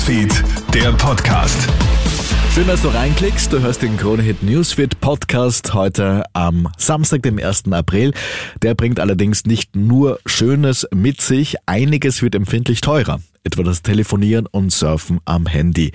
Newsfeed, der Podcast. Schön, dass du reinklickst. Du hörst den Kronehit Newsfeed Podcast heute am Samstag, dem 1. April. Der bringt allerdings nicht nur Schönes mit sich, einiges wird empfindlich teurer. Etwa das Telefonieren und Surfen am Handy.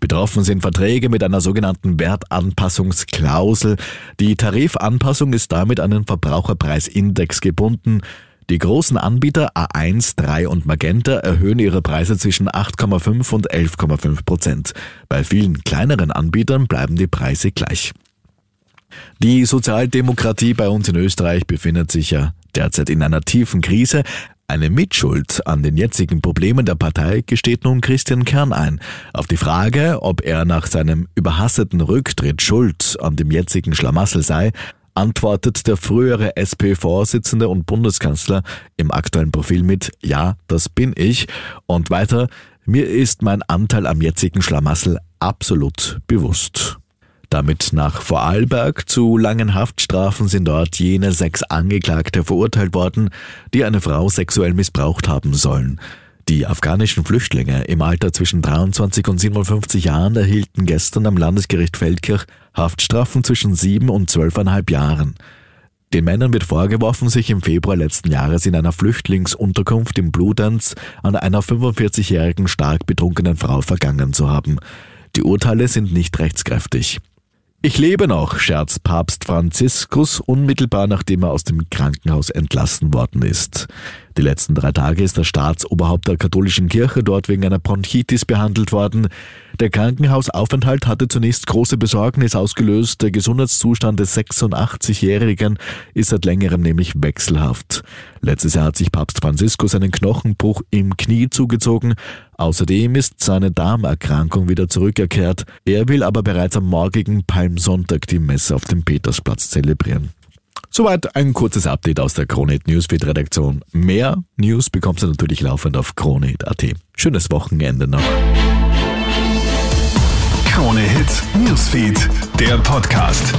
Betroffen sind Verträge mit einer sogenannten Wertanpassungsklausel. Die Tarifanpassung ist damit an den Verbraucherpreisindex gebunden. Die großen Anbieter A1, 3 und Magenta erhöhen ihre Preise zwischen 8,5 und 11,5 Prozent. Bei vielen kleineren Anbietern bleiben die Preise gleich. Die Sozialdemokratie bei uns in Österreich befindet sich ja derzeit in einer tiefen Krise. Eine Mitschuld an den jetzigen Problemen der Partei gesteht nun Christian Kern ein. Auf die Frage, ob er nach seinem überhasteten Rücktritt schuld an dem jetzigen Schlamassel sei, antwortet der frühere SP-Vorsitzende und Bundeskanzler im aktuellen Profil mit Ja, das bin ich und weiter Mir ist mein Anteil am jetzigen Schlamassel absolut bewusst. Damit nach Vorarlberg zu langen Haftstrafen sind dort jene sechs Angeklagte verurteilt worden, die eine Frau sexuell missbraucht haben sollen. Die afghanischen Flüchtlinge im Alter zwischen 23 und 57 Jahren erhielten gestern am Landesgericht Feldkirch Haftstrafen zwischen sieben und zwölfeinhalb Jahren. Den Männern wird vorgeworfen, sich im Februar letzten Jahres in einer Flüchtlingsunterkunft im Bludenz an einer 45-jährigen stark betrunkenen Frau vergangen zu haben. Die Urteile sind nicht rechtskräftig. Ich lebe noch, scherzt Papst Franziskus unmittelbar nachdem er aus dem Krankenhaus entlassen worden ist. Die letzten drei Tage ist der Staatsoberhaupt der katholischen Kirche dort wegen einer Bronchitis behandelt worden. Der Krankenhausaufenthalt hatte zunächst große Besorgnis ausgelöst. Der Gesundheitszustand des 86-Jährigen ist seit längerem nämlich wechselhaft. Letztes Jahr hat sich Papst Franziskus einen Knochenbruch im Knie zugezogen. Außerdem ist seine Darmerkrankung wieder zurückgekehrt. Er will aber bereits am morgigen Palmsonntag die Messe auf dem Petersplatz zelebrieren. Soweit ein kurzes Update aus der Kronehit Newsfeed Redaktion. Mehr News bekommst du natürlich laufend auf Kronehit.at. Schönes Wochenende noch. Krone Hit Newsfeed, der Podcast.